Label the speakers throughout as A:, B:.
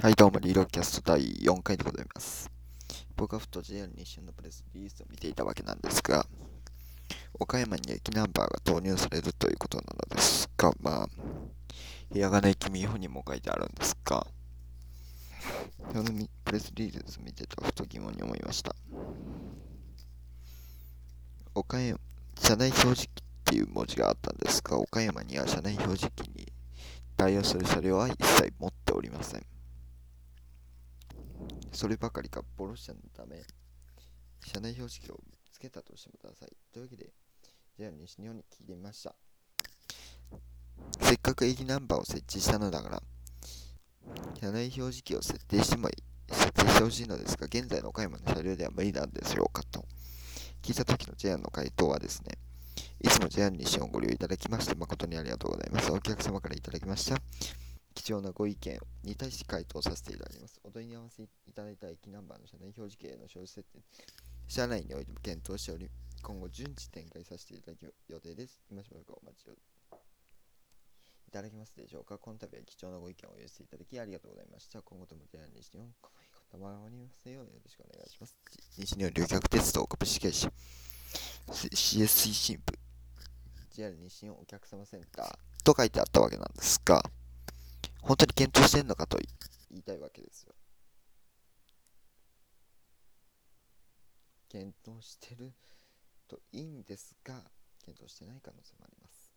A: はい、どうも、リーロキャスト第4回でございます。僕はふと JR 日清のプレスリリースを見ていたわけなんですが、岡山に駅ナンバーが投入されるということなのですが、まあ、ひらがな駅見本にも書いてあるんですが、そのプレスリリースを見てたふと疑問に思いました。岡山、車内表示器っていう文字があったんですが、岡山には車内表示器に対応する車両は一切持っておりません。そればかりか、ボロ車のため、車内標識をつけたとしてもください。というわけで、JR 西日本に聞いてみました。せっかく駅ナンバーを設置したのだから、車内表示器を設定してもいい設定してほしいのですが、現在の岡山の車両では無理なんでしょうかと聞いた時の JR の回答はですね、いつも JR 西日本をご利用いただきまして誠にありがとうございます。お客様からいただきました貴重なご意見に対して回答させていただきます。お問い合わせいただいた駅ナンバーの車内表示器への表示設定、車内においても検討しており、今後順次展開させていただく予定です。今しばらくお待ちをいただけますでしょうか。この度は貴重なご意見をお寄せいただきありがとうございました。今後とも JR 西日本、このことまわりますようよろしくお願いします。西日本旅客鉄道株式会社 CS 推進部 JR 西日本お客様センターと書いてあったわけなんですが、本当に検討してんのかと言いたいわけですよ。検討してるといいんですが、検討してない可能性もあります。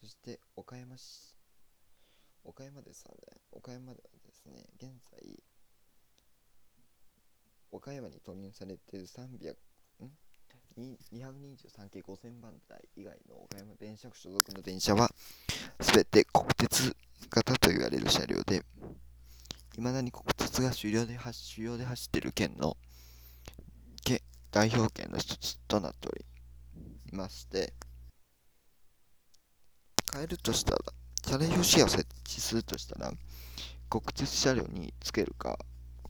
A: そして、岡山市、岡山ですね、岡山ではですね、現在、岡山に投入されている300、ん？223系5000番台以外の岡山電車区所属の電車は全て国鉄型と言われる車両で、いまだに国鉄が主要で走主要で走っている県の県代表県の一つとなっておりまして、変えるとしたら、車内標識を設置するとしたら、国鉄車両につけるか、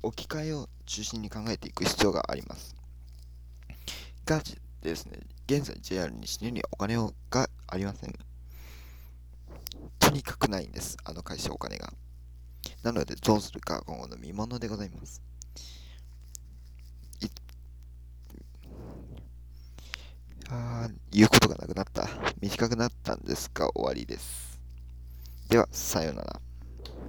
A: 置き換えを中心に考えていく必要があります。がですね、現在 JR 西日本にはお金がありません。にかくないんです、あの会社お金が。なので、どうするか今後の見ものでございます。いあ言うことがなくなった。短くなったんですが、終わりです。では、さようなら。